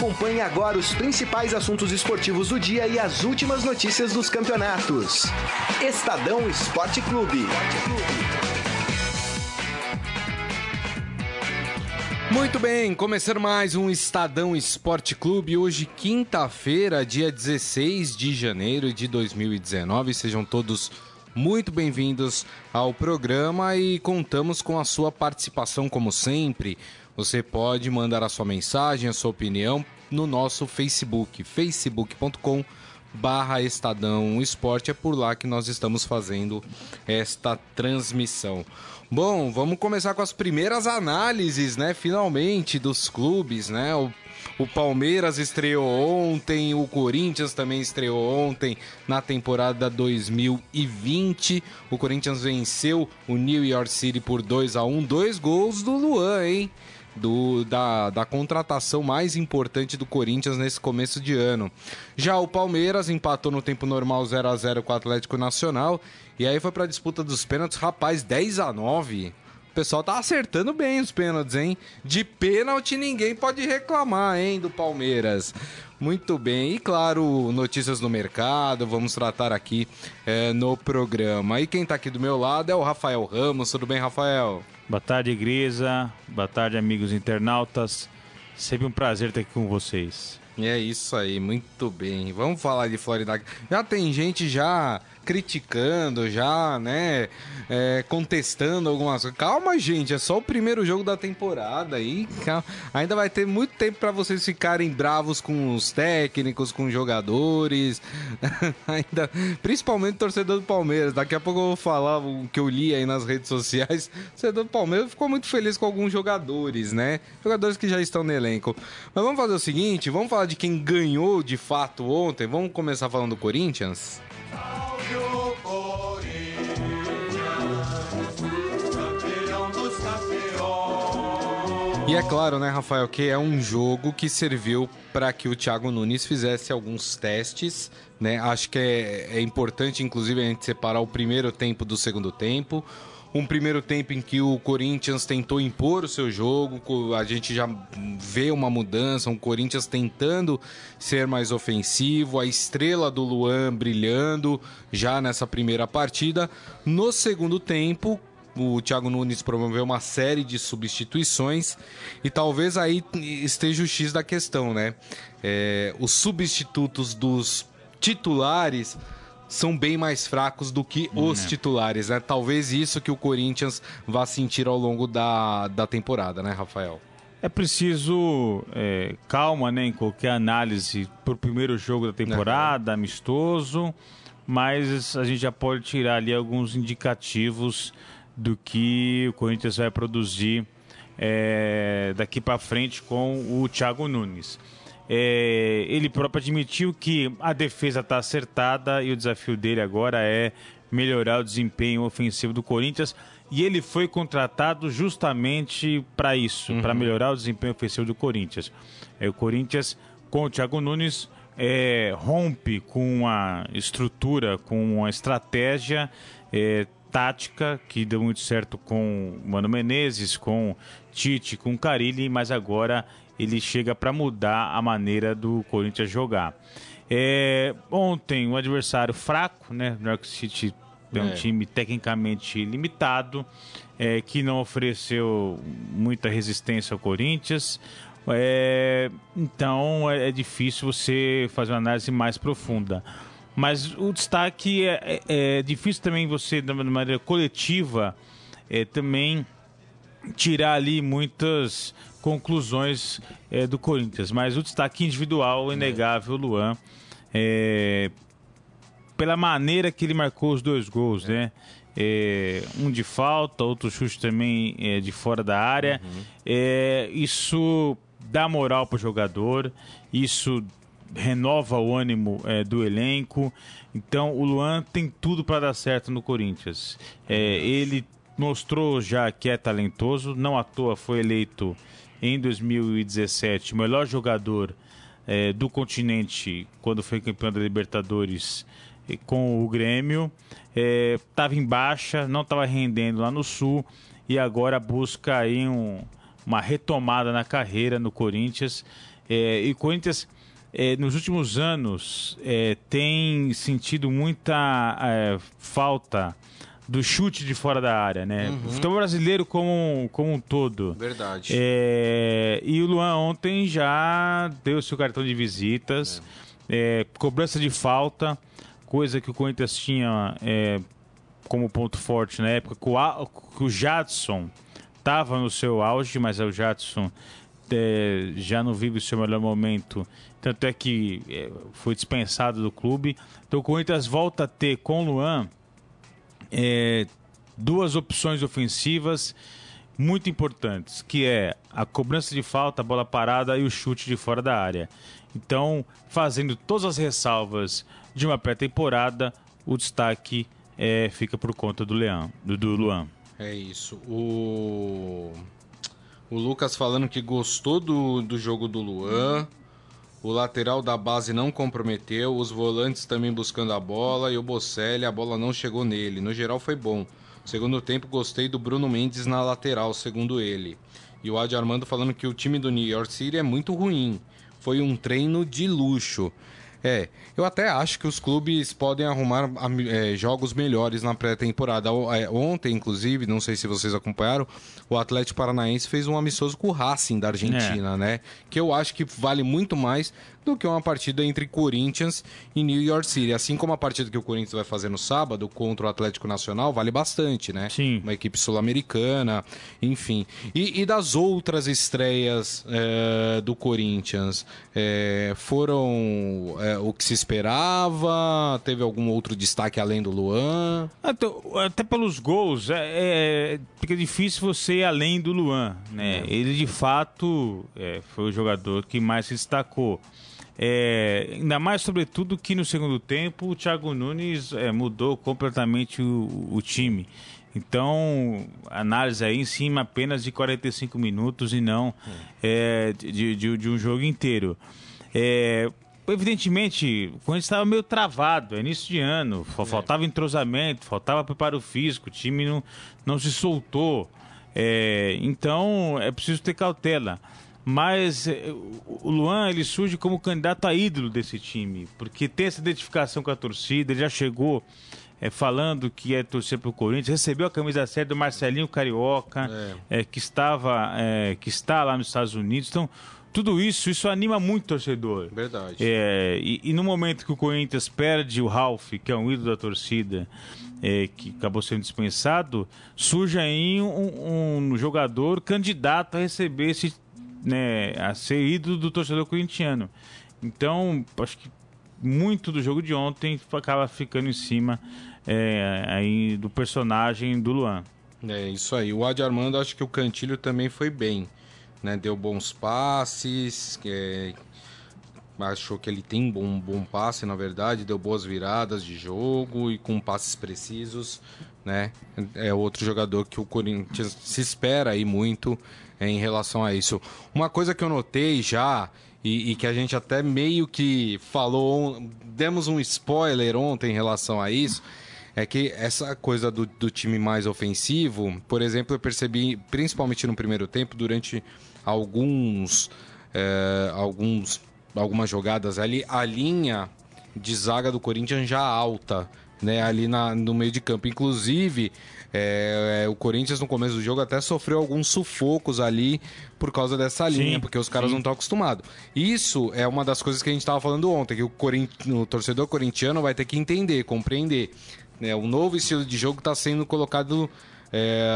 Acompanhe agora os principais assuntos esportivos do dia e as últimas notícias dos campeonatos. Estadão Esporte Clube. Muito bem, começando mais um Estadão Esporte Clube. Hoje, quinta-feira, dia 16 de janeiro de 2019. Sejam todos muito bem-vindos ao programa e contamos com a sua participação, como sempre. Você pode mandar a sua mensagem, a sua opinião no nosso Facebook, facebook.com barra Estadão Esporte. É por lá que nós estamos fazendo esta transmissão. Bom, vamos começar com as primeiras análises, né? Finalmente, dos clubes, né? O, o Palmeiras estreou ontem, o Corinthians também estreou ontem na temporada 2020. O Corinthians venceu o New York City por 2 a 1 dois gols do Luan, hein? Do, da, da contratação mais importante do Corinthians nesse começo de ano. Já o Palmeiras empatou no tempo normal 0 a 0 com o Atlético Nacional e aí foi para a disputa dos pênaltis, rapaz, 10 a 9. O pessoal tá acertando bem os pênaltis, hein? De pênalti ninguém pode reclamar, hein, do Palmeiras. Muito bem, e claro, notícias no mercado, vamos tratar aqui é, no programa. E quem tá aqui do meu lado é o Rafael Ramos. Tudo bem, Rafael? Boa tarde, Grisa. Boa tarde, amigos internautas. Sempre um prazer estar aqui com vocês. É isso aí, muito bem. Vamos falar de Florida. Já tem gente já criticando, já, né, é, contestando algumas coisas. Calma, gente, é só o primeiro jogo da temporada aí. Ainda vai ter muito tempo para vocês ficarem bravos com os técnicos, com os jogadores. Ainda, principalmente o torcedor do Palmeiras. Daqui a pouco eu vou falar o que eu li aí nas redes sociais. O torcedor do Palmeiras ficou muito feliz com alguns jogadores, né? Jogadores que já estão no elenco. Mas vamos fazer o seguinte, vamos falar de quem ganhou de fato ontem. Vamos começar falando do Corinthians? E é claro, né, Rafael, que é um jogo que serviu para que o Thiago Nunes fizesse alguns testes, né? Acho que é, é importante, inclusive, a gente separar o primeiro tempo do segundo tempo um primeiro tempo em que o Corinthians tentou impor o seu jogo, a gente já vê uma mudança, um Corinthians tentando ser mais ofensivo, a estrela do Luan brilhando já nessa primeira partida. No segundo tempo, o Thiago Nunes promoveu uma série de substituições e talvez aí esteja o X da questão, né? É, os substitutos dos titulares são bem mais fracos do que os é. titulares, né? Talvez isso que o Corinthians vá sentir ao longo da, da temporada, né, Rafael? É preciso é, calma né, em qualquer análise para o primeiro jogo da temporada, amistoso, mas a gente já pode tirar ali alguns indicativos do que o Corinthians vai produzir é, daqui para frente com o Thiago Nunes. É, ele próprio admitiu que a defesa está acertada e o desafio dele agora é melhorar o desempenho ofensivo do Corinthians. E ele foi contratado justamente para isso, uhum. para melhorar o desempenho ofensivo do Corinthians. É, o Corinthians, com o Thiago Nunes, é, rompe com uma estrutura, com uma estratégia é, tática que deu muito certo com Mano Menezes, com Tite, com Carilli, mas agora ele chega para mudar a maneira do Corinthians jogar. É, ontem, um adversário fraco, né? O New York City é um time tecnicamente limitado, é, que não ofereceu muita resistência ao Corinthians. É, então é, é, difícil você fazer uma análise mais profunda. Mas o destaque é, é, é difícil também você, de maneira coletiva, é, também tirar ali muitas conclusões é, do Corinthians. Mas o destaque individual, é inegável, Luan. É, pela maneira que ele marcou os dois gols, né? É, um de falta, outro chute também é, de fora da área. Uhum. É, isso dá moral para o jogador, isso renova o ânimo do elenco. Então o Luan tem tudo para dar certo no Corinthians. Ele mostrou já que é talentoso, não à toa foi eleito em 2017 o melhor jogador é, do continente quando foi campeão da Libertadores é, com o Grêmio. Estava é, em baixa, não estava rendendo lá no Sul e agora busca aí um, uma retomada na carreira no Corinthians. É, e Corinthians, é, nos últimos anos, é, tem sentido muita é, falta do chute de fora da área, né? Uhum. O futebol brasileiro como, como um todo. Verdade. É, e o Luan ontem já deu seu cartão de visitas, é. É, cobrança de falta, coisa que o Corinthians tinha é, como ponto forte na época, que o, que o Jadson estava no seu auge, mas é o Jadson é, já não vive o seu melhor momento, tanto é que é, foi dispensado do clube. Então o Corinthians volta a ter com o Luan é, duas opções ofensivas muito importantes, que é a cobrança de falta, a bola parada e o chute de fora da área. Então, fazendo todas as ressalvas de uma pré-temporada, o destaque é, fica por conta do Leão, do, do Luan. É isso. O, o Lucas falando que gostou do, do jogo do Luan. O lateral da base não comprometeu, os volantes também buscando a bola e o Bocelli, a bola não chegou nele. No geral foi bom. Segundo tempo, gostei do Bruno Mendes na lateral, segundo ele. E o Adi Armando falando que o time do New York City é muito ruim. Foi um treino de luxo. É, eu até acho que os clubes podem arrumar é, jogos melhores na pré-temporada. É, ontem, inclusive, não sei se vocês acompanharam, o Atlético Paranaense fez um amistoso com o Racing da Argentina, é. né? Que eu acho que vale muito mais do que uma partida entre Corinthians e New York City. Assim como a partida que o Corinthians vai fazer no sábado contra o Atlético Nacional, vale bastante, né? Sim. Uma equipe sul-americana, enfim. E, e, das outras estreias é, do Corinthians, é, foram é, o que se esperava? Teve algum outro destaque além do Luan? Até, até pelos gols, é, é, fica difícil você ir além do Luan, né? É. Ele de fato foi o jogador que mais se destacou. É, ainda mais, sobretudo, que no segundo tempo o Thiago Nunes é, mudou completamente o, o, time. Então, análise aí em cima apenas de 45 minutos e não é, de, de, de, um jogo inteiro. É, evidentemente, o Corinthians estava meio travado, é início de ano, é. faltava entrosamento, faltava preparo físico, o time não, não se soltou. É, então, é preciso ter cautela mas eh, o Luan ele surge como candidato a ídolo desse time, porque tem essa identificação com a torcida, ele já chegou é, falando que é torcer para o Corinthians, recebeu a camisa 7 do Marcelinho Carioca, é. É, que estava, que está lá nos Estados Unidos, então tudo isso, isso anima muito o torcedor. Verdade. E, e, no momento que o Corinthians perde o Ralph, que é um ídolo da torcida, que acabou sendo dispensado, surge aí um, um jogador candidato a receber esse né, a ser ídolo do torcedor corintiano. Então, acho que muito do jogo de ontem acaba ficando em cima é, aí do personagem do Luan. É isso aí. O Adi Armando, acho que o Cantilho também foi bem. Né? Deu bons passes, é... achou que ele tem um bom, bom passe, na verdade, deu boas viradas de jogo e com passes precisos. Né? É outro jogador que o Corinthians se espera aí muito em relação a isso. Uma coisa que eu notei já, e, e, que a gente até meio que falou, demos um spoiler ontem em relação a isso, é que essa coisa do, do time mais ofensivo, por exemplo, eu percebi, principalmente no primeiro tempo, durante alguns, é, alguns algumas jogadas ali, a linha de zaga do Corinthians já alta, né, ali na, no meio de campo. Inclusive, é, é, o Corinthians no começo do jogo até sofreu alguns sufocos ali por causa dessa linha, sim, porque os caras sim. não estão acostumados. Isso é uma das coisas que a gente estava falando ontem, que o, Corint... o torcedor corintiano vai ter que entender, compreender. O novo estilo de jogo está sendo colocado é,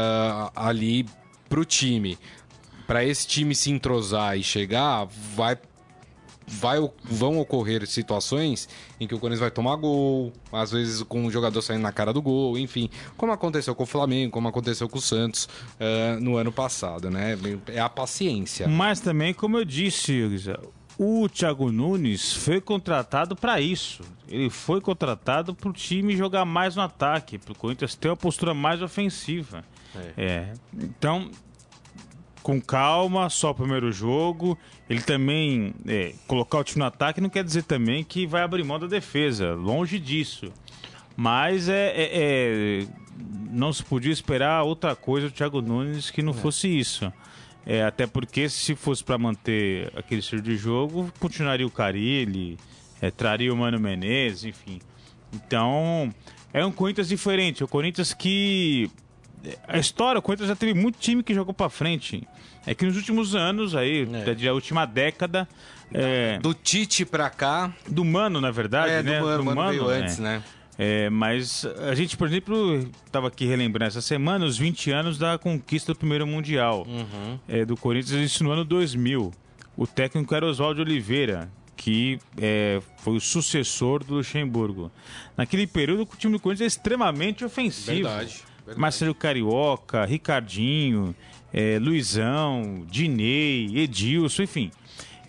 ali para o time. Para esse time se entrosar e chegar, vai vai, vão ocorrer situações em que o Corinthians vai tomar gol, às vezes com o jogador saindo na cara do gol, enfim, como aconteceu com o Flamengo, como aconteceu com o Santos uh, no ano passado, né? É a paciência. Mas também, como eu disse, o Thiago Nunes foi contratado para isso. Ele foi contratado para o time jogar mais no ataque, para o Corinthians ter uma postura mais ofensiva. É. é. Então, com calma, só o primeiro jogo. Ele também é, colocar o time no ataque não quer dizer também que vai abrir mão da defesa, longe disso. Mas é, é, é não se podia esperar outra coisa do Thiago Nunes que não é. fosse isso. É, até porque se fosse para manter aquele estilo de jogo, continuaria o Carilli, é, traria o Mano Menezes, enfim. Então, é um Corinthians diferente. O Corinthians que. A história, o Corinthians já teve muito time que jogou para frente. É que nos últimos anos, aí, é. da última década. É... Do Tite pra cá. Do Mano, na verdade, é, né? Do Mano, do Mano veio né? antes, né? É, mas a gente, por exemplo, estava aqui relembrando essa semana os 20 anos da conquista do primeiro Mundial uhum. é, do Corinthians, isso no ano 2000. O técnico era Oswaldo Oliveira, que é, foi o sucessor do Luxemburgo. Naquele período, o time do Corinthians é extremamente ofensivo. Verdade. Marcelo Carioca, Ricardinho, é, Luizão, Dinei, Edilson, enfim.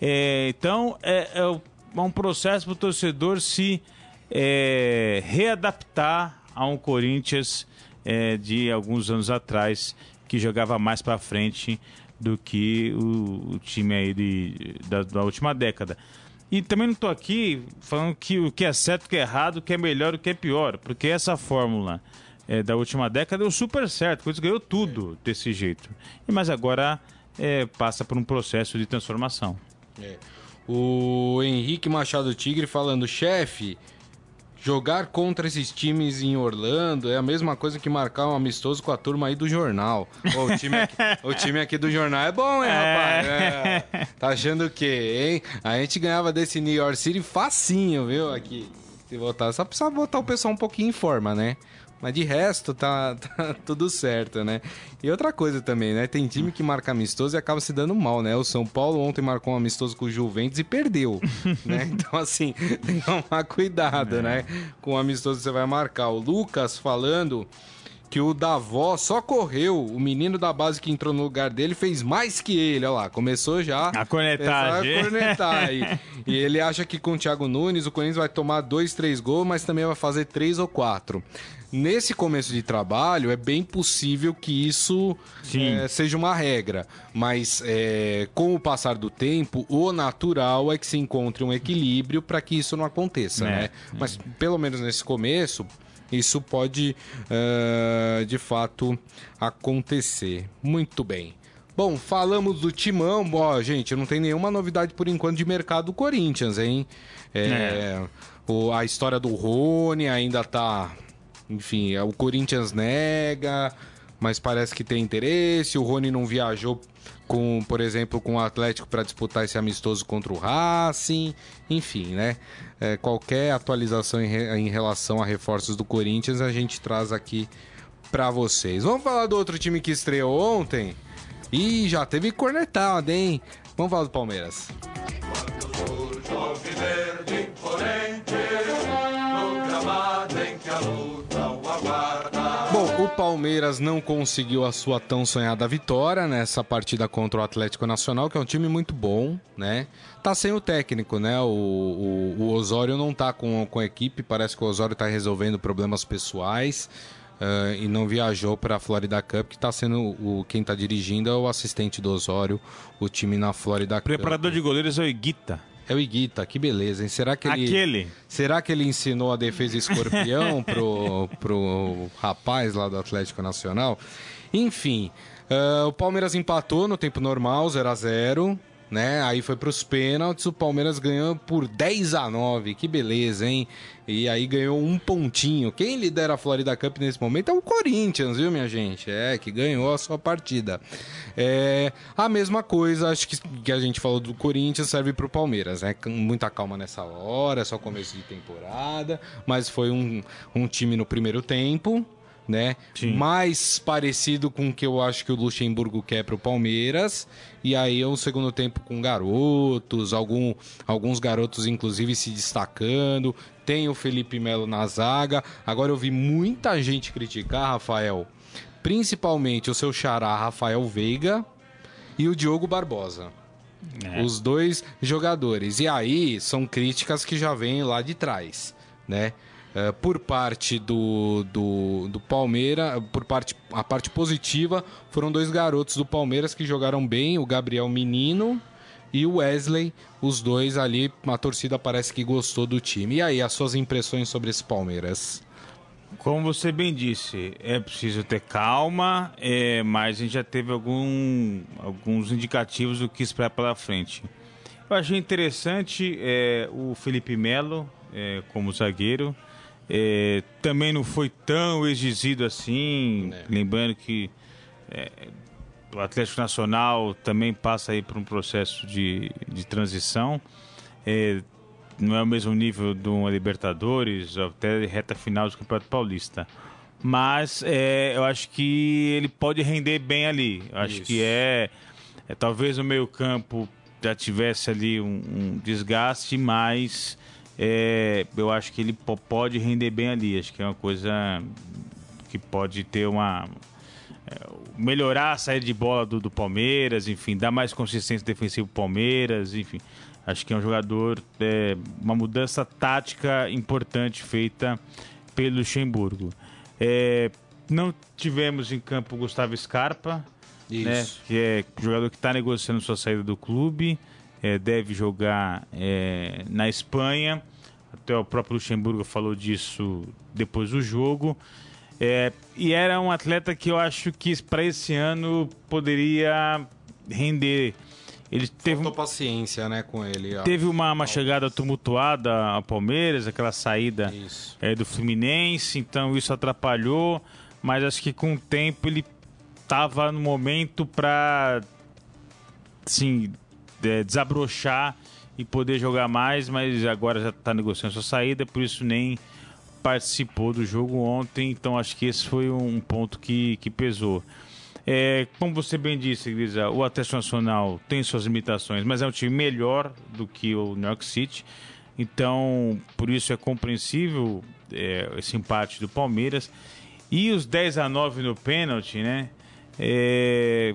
É, então, é, é um processo para o torcedor se é, readaptar a um Corinthians é, de alguns anos atrás que jogava mais para frente do que o, o time aí de, da, da, última década. E também não estou aqui falando que o que é certo, o que é errado, o que é melhor, o que é pior, porque essa fórmula é, da última década deu super certo, coisa ganhou tudo desse jeito. E mas agora é, passa por um processo de transformação. É. O Henrique Machado Tigre falando, chefe, Jogar contra esses times em Orlando é a mesma coisa que marcar um amistoso com a turma aí do jornal. Pô, o, time aqui, o time aqui do jornal é bom, hein, é. rapaz? É. Tá achando o quê, hein? A gente ganhava desse New York City facinho, viu? Aqui. Se votar, só precisa botar o pessoal um pouquinho em forma, né? Mas de resto, tá, tá, tudo certo, né? E outra coisa também, né? Tem time que marca amistoso e acaba se dando mal, né? O São Paulo ontem marcou um amistoso com o Juventus e perdeu, né? Então, assim, tem que tomar cuidado, é. né? Com o amistoso você vai marcar. O Lucas falando que o Davó só correu, o menino da base que entrou no lugar dele fez mais que ele, olha lá, começou já a cornetagem. A cornetar e, e ele acha que com o Thiago Nunes o Corinthians vai tomar dois, três gols, mas também vai fazer três ou quatro. Nesse começo de trabalho, é bem possível que isso é, seja uma regra. Mas é, com o passar do tempo, o natural é que se encontre um equilíbrio para que isso não aconteça, é. né? Mas pelo menos nesse começo, isso pode uh, de fato acontecer. Muito bem. Bom, falamos do Timão. Ó, gente, não tem nenhuma novidade por enquanto de mercado do Corinthians, hein? É, é. O, a história do Rony ainda tá enfim, é, o Corinthians nega, mas parece que tem interesse. O Rony não viajou com, por exemplo, com o Atlético para disputar esse amistoso contra o Racing. Enfim, né? É, qualquer atualização em, re, em relação a reforços do Corinthians a gente traz aqui para vocês. Vamos falar do outro time que estreou ontem? E já teve cornetada, hein? Vamos falar do Palmeiras. Bom, o Palmeiras não conseguiu a sua tão sonhada vitória nessa partida contra o Atlético Nacional, que é um time muito bom, né? Tá sem o técnico, né? O, o, o Osório não tá com, com a equipe, parece que o Osório tá resolvendo problemas pessoais. Uh, e não viajou para a Florida Cup, que está sendo o quem está dirigindo é o assistente do Osório, o time na Florida Cup. Preparador de goleiros é o Iguita. É o Iguita, que beleza, hein? Será que ele. Aquele. Será que ele ensinou a defesa escorpião pro, pro rapaz lá do Atlético Nacional? Enfim, uh, o Palmeiras empatou no tempo normal, 0 a 0 né? Aí foi para os pênaltis, o Palmeiras ganhou por 10 a 9, que beleza, hein? E aí ganhou um pontinho. Quem lidera a Florida Cup nesse momento é o Corinthians, viu, minha gente? É, que ganhou a sua partida. É, a mesma coisa, acho que, que a gente falou do Corinthians serve para o Palmeiras, né? Muita calma nessa hora, só começo de temporada, mas foi um, um time no primeiro tempo, né? Sim. Mais parecido com o que eu acho que o Luxemburgo quer para o Palmeiras. E aí o segundo tempo com garotos, algum, alguns garotos inclusive se destacando. Tem o Felipe Melo na zaga. Agora eu vi muita gente criticar, Rafael, principalmente o seu xará Rafael Veiga e o Diogo Barbosa. É. Os dois jogadores. E aí são críticas que já vêm lá de trás, né? É, por parte do, do, do Palmeiras, por parte, a parte positiva, foram dois garotos do Palmeiras que jogaram bem, o Gabriel Menino e o Wesley, os dois ali, a torcida parece que gostou do time. E aí, as suas impressões sobre esse Palmeiras? Como você bem disse, é preciso ter calma, é, mas a gente já teve algum, alguns indicativos do que esperar pela frente. Eu achei interessante é, o Felipe Melo é, como zagueiro. É, também não foi tão exigido assim, é. lembrando que é, o Atlético Nacional também passa aí por um processo de, de transição. É, não é o mesmo nível de uma Libertadores, até reta final do Campeonato Paulista. Mas é, eu acho que ele pode render bem ali. Eu acho Isso. que é, é, Talvez o meio-campo já tivesse ali um, um desgaste, mas é, eu acho que ele pode render bem ali. Acho que é uma coisa que pode ter uma. É, melhorar a saída de bola do, do Palmeiras, enfim, dar mais consistência defensiva pro Palmeiras, enfim. Acho que é um jogador, é, uma mudança tática importante feita pelo Luxemburgo. É, não tivemos em campo o Gustavo Scarpa, né, que é jogador que está negociando sua saída do clube, é, deve jogar é, na Espanha. Até o próprio Luxemburgo falou disso depois do jogo. É, e era um atleta que eu acho que para esse ano poderia render ele teve Faltou paciência, né, com ele. Ó. Teve uma, uma chegada tumultuada a Palmeiras, aquela saída é, do Fluminense, então isso atrapalhou, mas acho que com o tempo ele estava no momento para assim, é, desabrochar e poder jogar mais, mas agora já está negociando sua saída, por isso nem participou do jogo ontem, então acho que esse foi um ponto que, que pesou. É, como você bem disse, Grisa, o Atlético Nacional tem suas limitações, mas é um time melhor do que o New York City. Então, por isso é compreensível é, esse empate do Palmeiras. E os 10 a 9 no pênalti, né? É,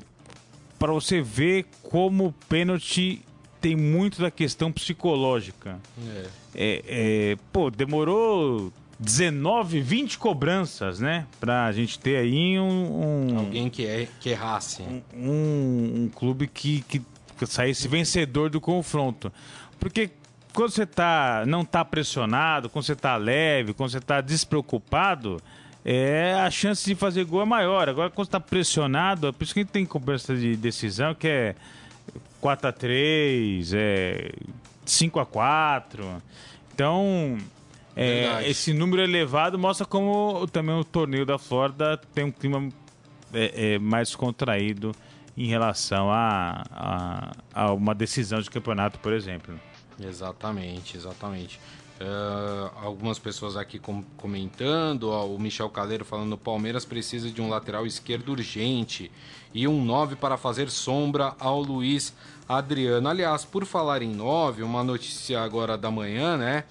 para você ver como o pênalti tem muito da questão psicológica. É. É, é pô, demorou 19, 20 cobranças, né? Pra gente ter aí um. um Alguém que, é, que errasse. Um, um, um clube que, que, que saísse vencedor do confronto. Porque quando você tá, não tá pressionado, quando você tá leve, quando você tá despreocupado, é, a chance de fazer gol é maior. Agora, quando você tá pressionado, é por isso que a gente tem cobrança de decisão, que é 4 a 3 é 5 a 4 Então, é, esse número elevado mostra como também o torneio da Flórida tem um clima é, é, mais contraído em relação a, a, a, uma decisão de campeonato, por exemplo. Exatamente, exatamente. Uh, algumas pessoas aqui com, comentando, ó, o Michel Caleiro falando: o Palmeiras precisa de um lateral esquerdo urgente e um 9 para fazer sombra ao Luiz Adriano. Aliás, por falar em 9, uma notícia agora da manhã, né?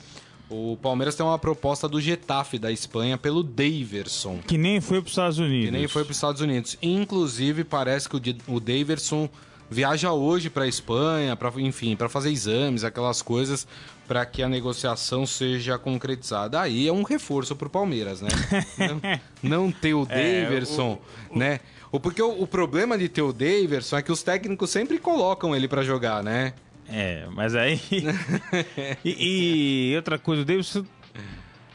O Palmeiras tem uma proposta do Getafe da Espanha pelo Daverson. Que nem foi para os Estados Unidos. Que nem foi para os Estados Unidos. Inclusive, parece que o, Daverson viaja hoje para a Espanha, para enfim, para fazer exames, aquelas coisas, para que a negociação seja concretizada. Aí é um reforço para o Palmeiras, né? não, não, ter o Daverson, é, o, o, né? Porque o, o problema de ter o Daverson é que os técnicos sempre colocam ele para jogar, né? É, mas aí. e, e, outra coisa, o Davidson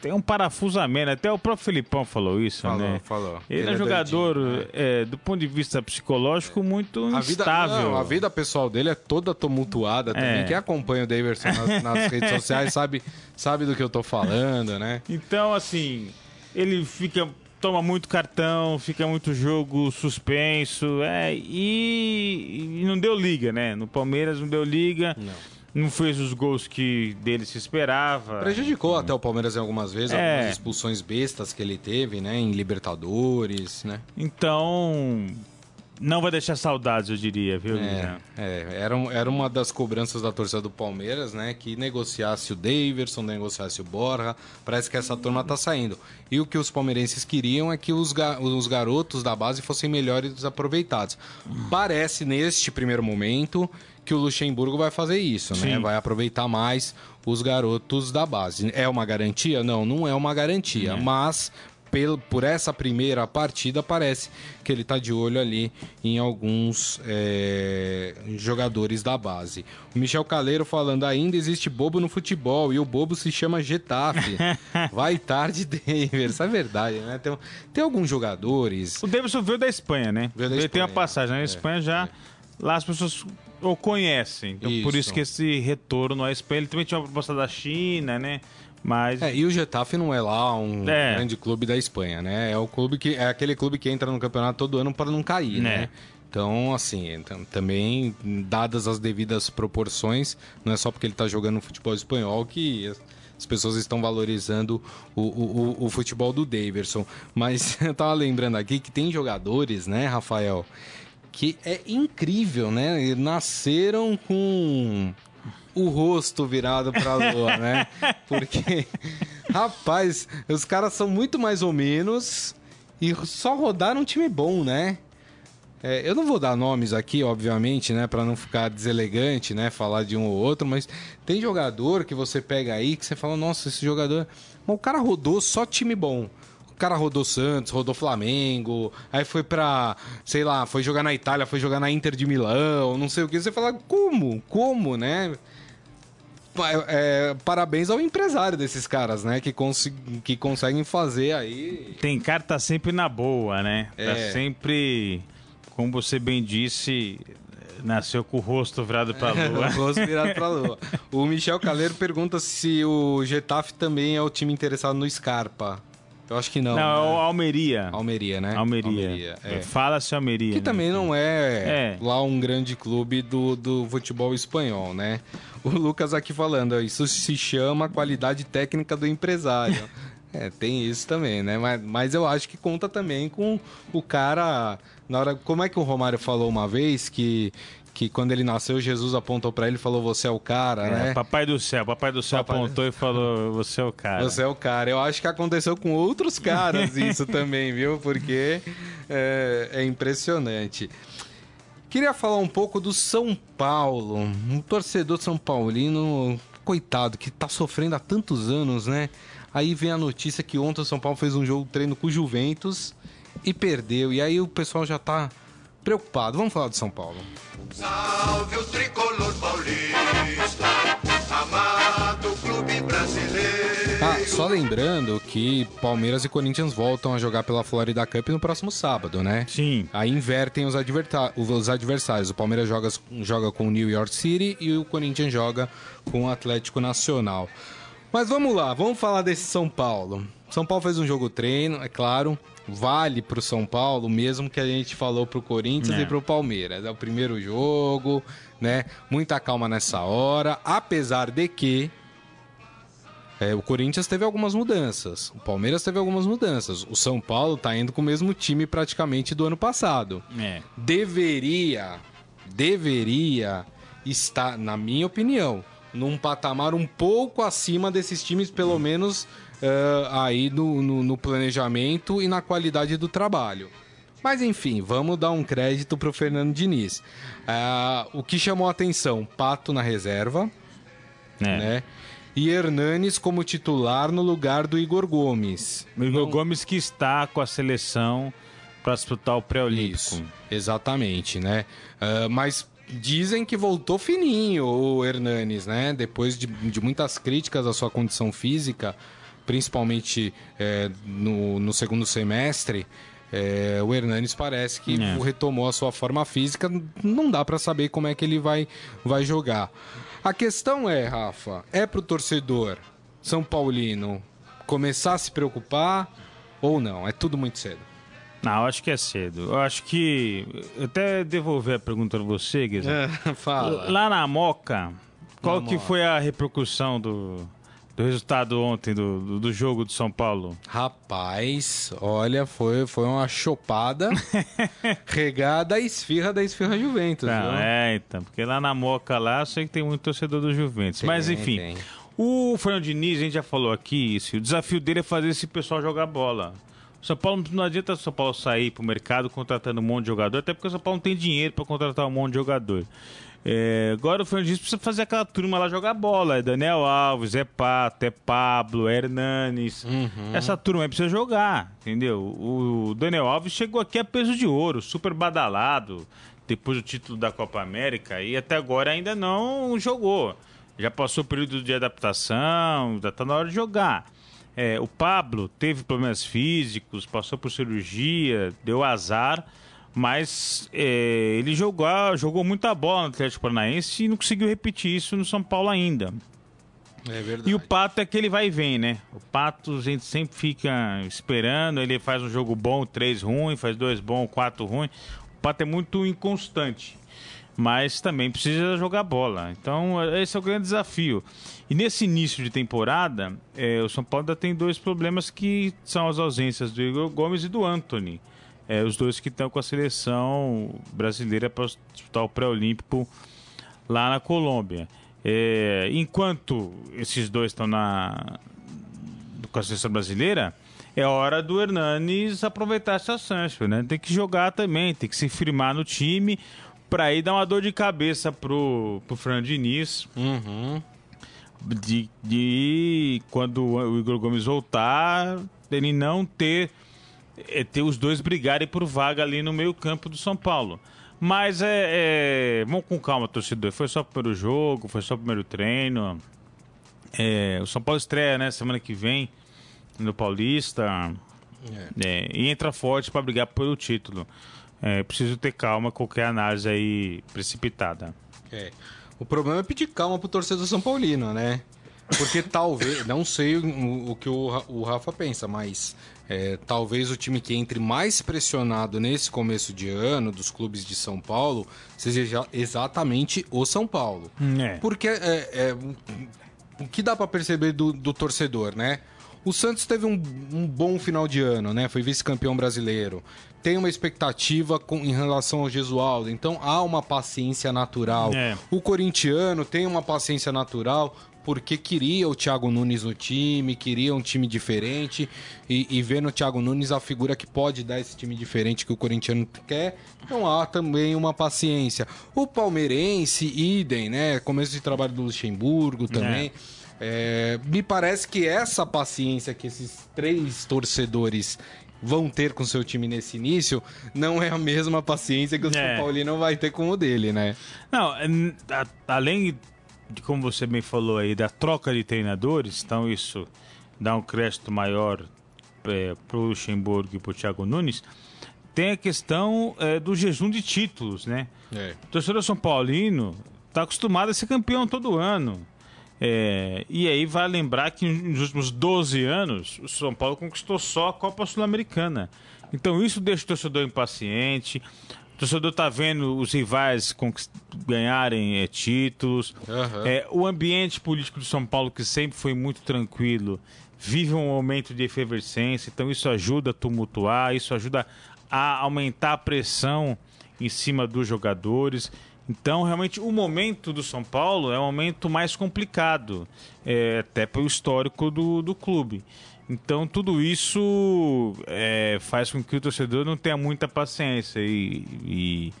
tem um parafusamento. Até o próprio Filipão falou isso, falou, né? Falou. Ele, Ele é, é jogador, doidinho, é, do ponto de vista psicológico, muito a instável. Vida, não, a vida pessoal dele é toda tumultuada também. É. Quem acompanha o Davidson nas, nas redes sociais sabe, sabe do que eu tô falando, né? Então, assim, ele fica toma muito cartão, fica muito jogo suspenso, é, e, e, não deu liga, né? No Palmeiras não deu liga. Não. Não fez os gols que dele se esperava. Prejudicou até o Palmeiras em algumas vezes, é. algumas expulsões bestas que ele teve, né? Em Libertadores, né? Então, não vai deixar saudades, eu diria, viu? É, é, era, era uma das cobranças da torcida do Palmeiras, né? Que negociasse o Daverson, negociasse o Borja. Parece que essa turma tá saindo. E o que os palmeirenses queriam é que os, ga os garotos da base fossem melhores aproveitados. Parece, neste primeiro momento, que o Luxemburgo vai fazer isso, né? Sim. né? Vai aproveitar mais os garotos da base. É uma garantia? Não, não é uma garantia. É. Mas por essa primeira partida, parece que ele está de olho ali em alguns é, jogadores da base. O Michel Caleiro falando, ainda existe bobo no futebol e o bobo se chama Getafe. Vai tarde, Denver. Isso é verdade, né? Tem, tem alguns jogadores... O Davidson veio da Espanha, né? Veio da Ele Espanha, tem uma passagem na é, Espanha já... é. Lá as pessoas o conhecem. Então, por Isso. isso que esse retorno à Espanha... Ele também tinha uma proposta da China, né? Mas... É, e o Getafe não é lá um É. grande clube da Espanha, né? É o clube que é aquele clube que entra no campeonato todo ano para não cair, né? Né. Então, assim, também dadas as devidas proporções, não é só porque ele está jogando no futebol espanhol que as- as pessoas estão valorizando o, o, o- o futebol do Daverson. Mas eu tava lembrando aqui que tem jogadores, né, Rafael, que é incrível, né? E Nasceram com o rosto virado pra lua, né? Porque, rapaz, os caras são muito mais ou menos e só rodaram um time bom, né? É, eu não vou dar nomes aqui, obviamente, né, Pra não ficar deselegante, né, falar de um ou outro, mas tem jogador que você pega aí que você fala, nossa, esse jogador, mas o cara rodou só time bom. O cara rodou Santos, rodou Flamengo, aí foi pra, sei lá, foi jogar na Itália, foi jogar na Inter de Milão, não sei o que. Você fala, como? Como, né? É, parabéns ao empresário desses caras, né? Que, consi- que conseguem fazer aí. Tem cara que tá sempre na boa, né? Tá É. sempre, como você bem disse, nasceu com o rosto virado pra o lua. rosto virado pra lua. O Michel Caleiro pergunta se o Getafe também é o time interessado no Scarpa. Eu acho que não. Não, é o né? Almeria. Almeria, né? Almeria. é. Fala-se Almeria. Que né? também não é, É. lá um grande clube do, do futebol espanhol, né? O Lucas aqui falando, isso se chama qualidade técnica do empresário. é, tem isso também, né? Mas, mas eu acho que conta também com o cara. Na hora, como é que o Romário falou uma vez que, que quando ele nasceu, Jesus apontou pra ele e falou: Você é o cara, É, né? Papai do céu. Papai do céu Papai- apontou e falou: Você é o cara. Você é o cara. Eu acho que aconteceu com outros caras isso também, viu? Porque é, é impressionante. Queria falar um pouco do São Paulo. Um torcedor São Paulino, coitado, que tá sofrendo há tantos anos, né? Aí vem a notícia que ontem o São Paulo fez um jogo treino com o Juventus e perdeu. E aí o pessoal já tá preocupado. Vamos falar do São Paulo. Salve o tricolor paulista, amado clube brasileiro. Ah, só lembrando que Palmeiras e Corinthians voltam a jogar pela Florida Cup no próximo sábado, né? Sim. Aí invertem os, adverta- os adversários. O Palmeiras joga, joga com o New York City e o Corinthians joga com o Atlético Nacional. Mas vamos lá, vamos falar desse São Paulo. São Paulo fez um jogo treino, é claro. Vale pro São Paulo, mesmo que a gente falou pro Corinthians É. e pro Palmeiras. É o primeiro jogo, né? Muita calma nessa hora. Apesar de que é, o Corinthians teve algumas mudanças, o Palmeiras teve algumas mudanças. O São Paulo tá indo com o mesmo time praticamente do ano passado. É. Deveria, deveria estar, na minha opinião, num patamar um pouco acima desses times, pelo menos eh, aí no, no- no planejamento e na qualidade do trabalho. Mas enfim, vamos dar um crédito pro Fernando Diniz. Ah, o que chamou a atenção? Pato na reserva É. né? E Hernanes como titular no lugar do Igor Gomes. O Igor Gomes que está com a seleção para disputar o pré-olímpico. Exatamente, né? Ah, mas dizem que voltou fininho o Hernanes, né? Depois de, de muitas críticas à sua condição física, principalmente eh, no, no segundo semestre. eh, o Hernanes parece que É. retomou a sua forma física. Não dá pra saber como é que ele vai, vai jogar. A questão é, Rafa, é pro torcedor São Paulino começar a se preocupar ou não? É tudo muito cedo. Não, eu acho que é cedo. Eu acho que. Até devolver a pergunta pra você, Guizão. Fala. Lá na Moca, qual Na que Moca. foi a repercussão do, do resultado ontem do, do, do jogo do São Paulo? Rapaz, olha, foi, foi uma chopada regada à esfirra da esfirra Juventus. Não, viu? é, então. Porque lá na Moca, lá, eu sei que tem muito torcedor do Juventus. Tem, Mas enfim, tem. o Fernando Diniz, a gente já falou aqui, isso, o desafio dele é fazer esse pessoal jogar bola. O São Paulo não adianta o São Paulo sair pro mercado contratando um monte de jogador, até porque o São Paulo não tem dinheiro para contratar um monte de jogador. É, agora o Fernando Diniz precisa fazer aquela turma lá jogar bola. É Daniel Alves, é Pato, é Pablo, é Hernanes. Uhum. Essa turma aí precisa jogar, entendeu? O Daniel Alves chegou aqui a peso de ouro, super badalado. depois do título da Copa América e até agora ainda não jogou. Já passou o período de adaptação, já está na hora de jogar. É, o Pablo teve problemas físicos, passou por cirurgia, deu azar, mas é, ele jogou, jogou muita bola no Atlético Paranaense e não conseguiu repetir isso no São Paulo ainda. É verdade. E o Pato é aquele vai e vem, né? O Pato a gente sempre fica esperando, ele faz um jogo bom, três ruim, faz dois bom, quatro ruim. O Pato é muito inconstante, mas também precisa jogar bola. Então esse é o grande desafio. E nesse início de temporada, é, o São Paulo ainda tem dois problemas que são as ausências do Igor Gomes e do Anthony. É, os dois que estão com a seleção brasileira para disputar o pré-olímpico lá na Colômbia. É, enquanto esses dois estão na com a seleção brasileira, é hora do Hernanes aproveitar essa chance, né? Tem que jogar também, tem que se firmar no time para aí dar uma dor de cabeça pro, pro Fernando Diniz. Uhum. De, de quando o Igor Gomes voltar, ele não ter, é, ter os dois brigarem por vaga ali no meio campo do São Paulo. Mas é, é, Vamos com calma, torcedor. Foi só o primeiro jogo, foi só o primeiro treino. É, o São Paulo estreia, né? Semana que vem no Paulista. É, e entra forte para brigar pelo título. É, preciso ter calma, qualquer análise aí precipitada. É. O problema é pedir calma pro torcedor São Paulino, né? Porque talvez, não sei o, o que o, o Rafa pensa, mas é, talvez o time que entre mais pressionado nesse começo de ano dos clubes de São Paulo seja exatamente o São Paulo. É. Porque é, é, o que dá pra perceber do, do torcedor, né? O Santos teve um, um bom final de ano, né? Foi vice-campeão brasileiro. Tem uma expectativa com, em relação ao Gesualdo, então há uma paciência natural. É. O corintiano tem uma paciência natural porque queria o Thiago Nunes no time, queria um time diferente e, e vê no Thiago Nunes a figura que pode dar esse time diferente que o corintiano quer. Então há também uma paciência. O palmeirense, idem, né? Começo de trabalho do Luxemburgo também. É, me parece que essa paciência que esses três torcedores vão ter com seu time nesse início não é a mesma paciência que o É. São Paulino vai ter com o dele, né? Não, é, além de como você bem falou aí, da troca de treinadores, então isso dá um crédito maior é, pro Luxemburgo e pro Thiago Nunes, tem a questão é, do jejum de títulos, né? É. O torcedor São Paulino está acostumado a ser campeão todo ano. É, e aí vai lembrar que nos últimos 12 anos o São Paulo conquistou só a Copa Sul-Americana. Então isso deixa o torcedor impaciente. O torcedor tá vendo os rivais ganharem é, títulos. Aham. É, o ambiente político de São Paulo, que sempre foi muito tranquilo, vive um momento de efervescência. Então isso ajuda a tumultuar, isso ajuda a aumentar a pressão em cima dos jogadores. Então, realmente, o momento do São Paulo é um momento mais complicado, é, até pelo histórico do, do clube. Então, tudo isso é, faz com que o torcedor não tenha muita paciência e, e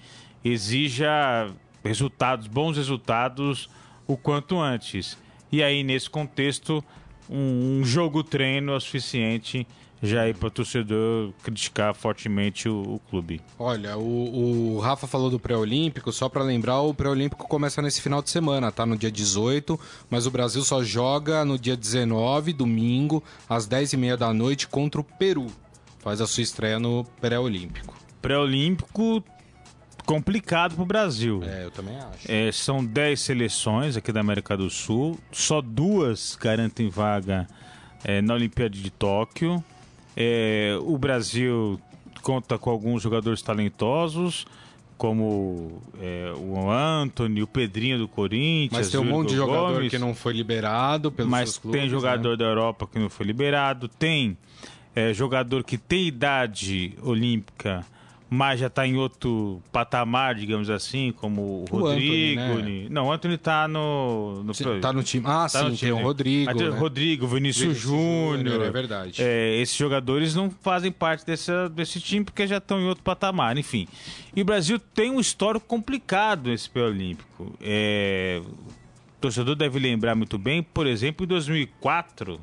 exija resultados, bons resultados, o quanto antes. E aí, nesse contexto, um, um jogo-treino é o suficiente já aí para o torcedor criticar fortemente o- o clube. Olha, o, o Rafa falou do pré-olímpico, só pra lembrar, o pré-olímpico começa nesse final de semana, tá? No dia 18, mas o Brasil só joga no dia 19, domingo, às 10h30 da noite, contra o Peru. Faz a sua estreia no pré-olímpico. Pré-olímpico complicado para o Brasil. É, eu também acho. É, são 10 seleções aqui da América do Sul, só duas garantem vaga é, na Olimpíada de Tóquio. É, o Brasil conta com alguns jogadores talentosos, como é, o Anthony, o Pedrinho do Corinthians. Mas tem um monte de jogador Gomes, que não foi liberado pelos Mas clubes, tem jogador né? da Europa que não foi liberado, tem é, jogador que tem idade olímpica, mas já está em outro patamar, digamos assim, como o O Rodrigo. Anthony, né? Não, o Anthony está no, no Tá no time. Ah, Tá no sim, time. tem o Rodrigo. Tem né? Rodrigo, Vinícius, Vinícius Júnior. É verdade. É, esses jogadores não fazem parte dessa, desse time porque já estão em outro patamar, enfim. E o Brasil tem um histórico complicado nesse pré-olímpico. É, o torcedor deve lembrar muito bem, por exemplo, em 2004, o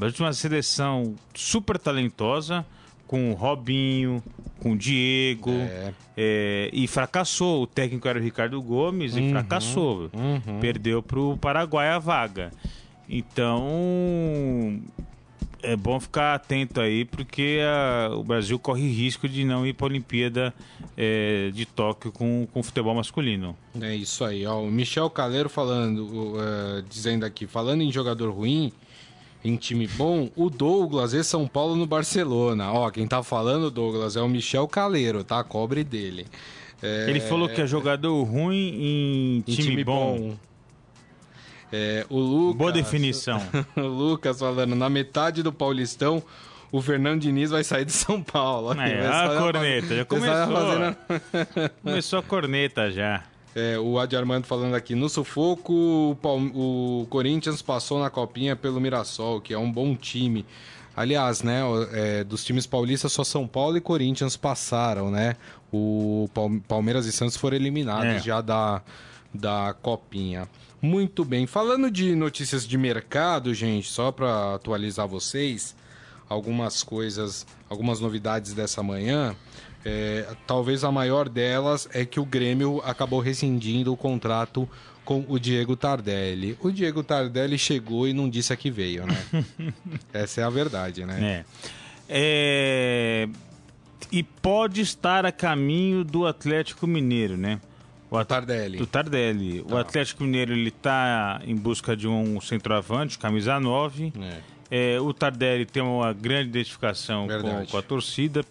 Brasil tinha uma seleção super talentosa, com o Robinho, com o Diego, É. é, e fracassou. O técnico era o Ricardo Gomes e fracassou. Perdeu para o Paraguai a vaga. Então, é bom ficar atento aí, porque a- o Brasil corre risco de não ir para a Olimpíada é, de Tóquio com, com futebol masculino. É isso aí, ó. O Michel Caleiro falando, eh, dizendo aqui, falando em jogador ruim, em time bom, o Douglas e São Paulo no Barcelona. Ó, quem tá falando, Douglas, é o Michel Caleiro, tá? Cobre dele. É, Ele falou que é jogador ruim em em time, bom. É, o Lucas, Boa definição. o Lucas falando, na metade do Paulistão, o Fernando Diniz vai sair de São Paulo. É, a corneta, já começou. fazendo- Começou a corneta já. É, o Adi Armando falando aqui, no sufoco, o, Palme- o Corinthians passou na copinha pelo Mirassol, que é um bom time. Aliás, né, é, dos times paulistas, só São Paulo e Corinthians passaram, né? O Palme- Palmeiras e Santos foram eliminados É. já da, da copinha. Muito bem. Falando de notícias de mercado, gente, só para atualizar vocês, algumas coisas, algumas novidades dessa manhã. É, talvez a maior delas é que o Grêmio acabou rescindindo o contrato com o Diego Tardelli. O Diego Tardelli chegou e não disse a que veio, né? Essa é a verdade, né? É. É, E pode estar a caminho do Atlético Mineiro, né? O at- Tardelli. Do Tardelli. O Atlético Mineiro ele tá em busca de um centroavante, camisa 9. É. É, o Tardelli tem uma grande identificação com, com a torcida,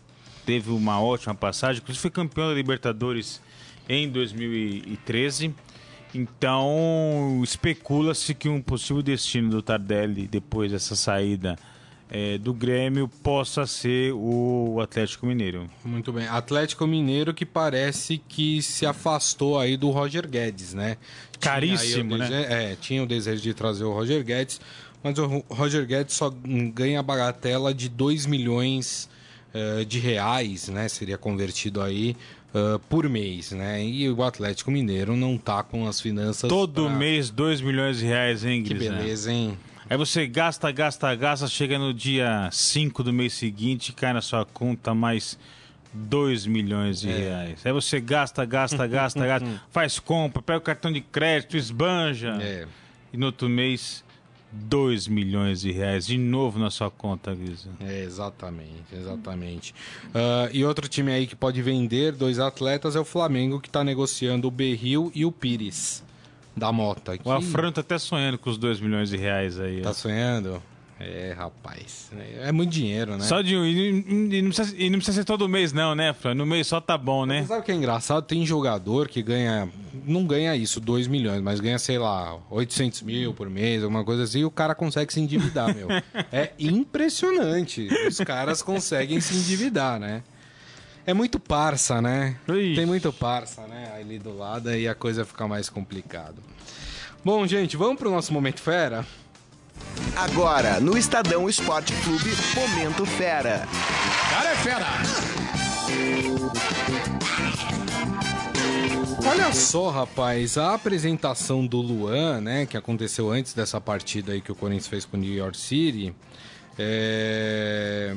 teve uma ótima passagem, inclusive foi campeão da Libertadores em 2013. Então, especula-se que um possível destino do Tardelli depois dessa saída é, do Grêmio possa ser o Atlético Mineiro. Muito bem. Atlético Mineiro que parece que se afastou aí do Roger Guedes, né? Caríssimo, né? É, tinha o desejo de trazer o Roger Guedes, mas o Ro- Roger Guedes só ganha a bagatela de 2 milhões eh, de reais, né? Seria convertido aí eh, por mês, né? E o Atlético Mineiro não tá com as finanças... Todo pra- mês, 2 milhões de reais, hein, Que Gris, né? beleza, hein? Aí você gasta, gasta, gasta, chega no dia 5 do mês seguinte, cai na sua conta mais 2 milhões de reais. Aí você gasta, gasta, gasta, gasta, faz compra, pega o cartão de crédito, esbanja. É. E no outro mês, 2 milhões de reais de novo na sua conta, Grisa. É, exatamente, exatamente. Ah, e outro time aí que pode vender dois atletas é o Flamengo, que está negociando o Berril e o Pires, da Mota. O Afrano tá até sonhando com os 2 milhões de reais aí. ó. Tá sonhando? É, rapaz. É muito dinheiro, né? Só de um. E, não precisa, e não precisa ser todo mês, não, né, Fran? No mês só tá bom, né? Sabe o que é engraçado? Tem jogador que ganha. Não ganha isso, 2 milhões, mas ganha, sei lá, 800 mil por mês, alguma coisa assim, e o cara consegue se endividar, meu. É impressionante. Os caras conseguem se endividar, né? É muito parça, né? Ixi. Tem muito parça, né? Ali do lado, aí a coisa fica mais complicada. Bom, gente, vamos pro nosso Momento Fera? Agora, no Estadão Esporte Clube, Momento Fera. Cara é fera! Olha só, rapaz, a apresentação do Luan, né, que aconteceu antes dessa partida aí que o Corinthians fez com o New York City, é,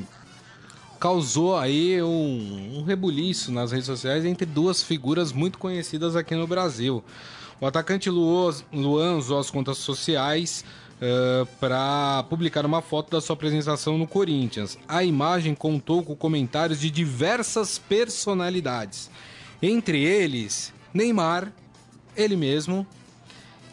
causou aí um, um rebuliço nas redes sociais entre duas figuras muito conhecidas aqui no Brasil. O atacante Luan, usou as contas sociais para publicar uma foto da sua apresentação no Corinthians. A imagem contou com comentários de diversas personalidades, entre eles Neymar, ele mesmo,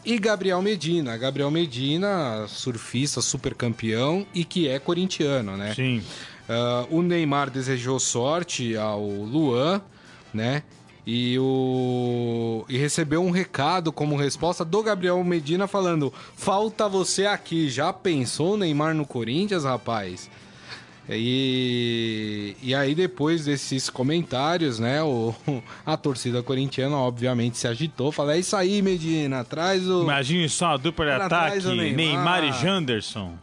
e Gabriel Medina. Gabriel Medina, surfista, super campeão e que é corintiano, né? Sim. Ah, o Neymar desejou sorte ao Luan, né? E, o... e recebeu um recado como resposta do Gabriel Medina falando: Falta você aqui. Já pensou Neymar no Corinthians, rapaz? E, e aí, depois desses comentários, né? O... A torcida corintiana, obviamente, se agitou. Falou: É isso aí, Medina, traz o. Imagine só a dupla de ataque: Neymar. Neymar. e Janderson.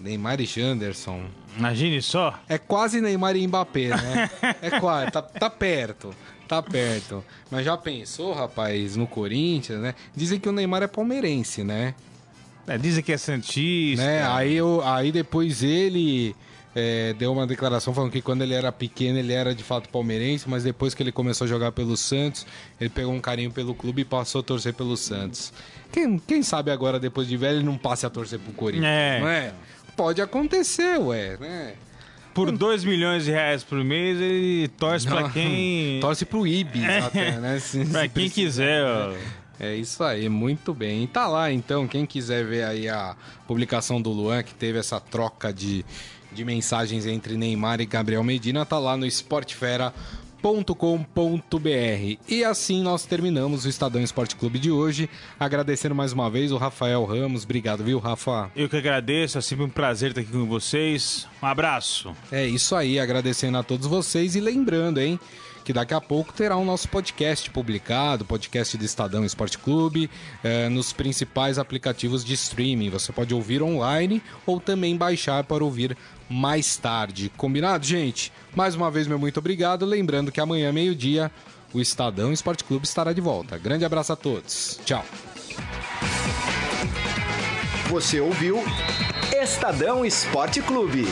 Neymar e Janderson. Imagine só. É quase Neymar e Mbappé, né? É quase, tá, tá perto. Tá perto. Mas já pensou, rapaz, no Corinthians, né? Dizem que o Neymar é palmeirense, né? É, dizem que é Santista. né? Aí, eu, aí depois ele é, deu uma declaração falando que quando ele era pequeno ele era de fato palmeirense, mas depois que ele começou a jogar pelo Santos, ele pegou um carinho pelo clube e passou a torcer pelo Santos. Quem, quem sabe agora, depois de velho, ele não passe a torcer pro Corinthians, É. não é? Pode acontecer, ué, né? Por 2 milhões de reais por mês, ele torce pra quem. Torce pro Ibis até, né? Se quem quiser, ó. É isso aí, muito bem. E tá lá então, quem quiser ver aí a publicação do Luan, que teve essa troca de, de mensagens entre Neymar e Gabriel Medina, tá lá no esportefera.com.br. E assim nós terminamos o Estadão Esporte Clube de hoje. Agradecendo mais uma vez o Rafael Ramos. Obrigado, viu, Rafa? Eu que agradeço, é sempre um prazer estar aqui com vocês. Um abraço. É isso aí, agradecendo a todos vocês e lembrando, hein, que daqui a pouco terá o nosso podcast publicado, podcast do Estadão Esporte Clube, eh, nos principais aplicativos de streaming. Você pode ouvir online ou também baixar para ouvir mais tarde. Combinado, gente? Mais uma vez, meu muito obrigado. Lembrando que amanhã, meio-dia, o Estadão Esporte Clube estará de volta. Grande abraço a todos. Tchau. Você ouviu Estadão Esporte Clube.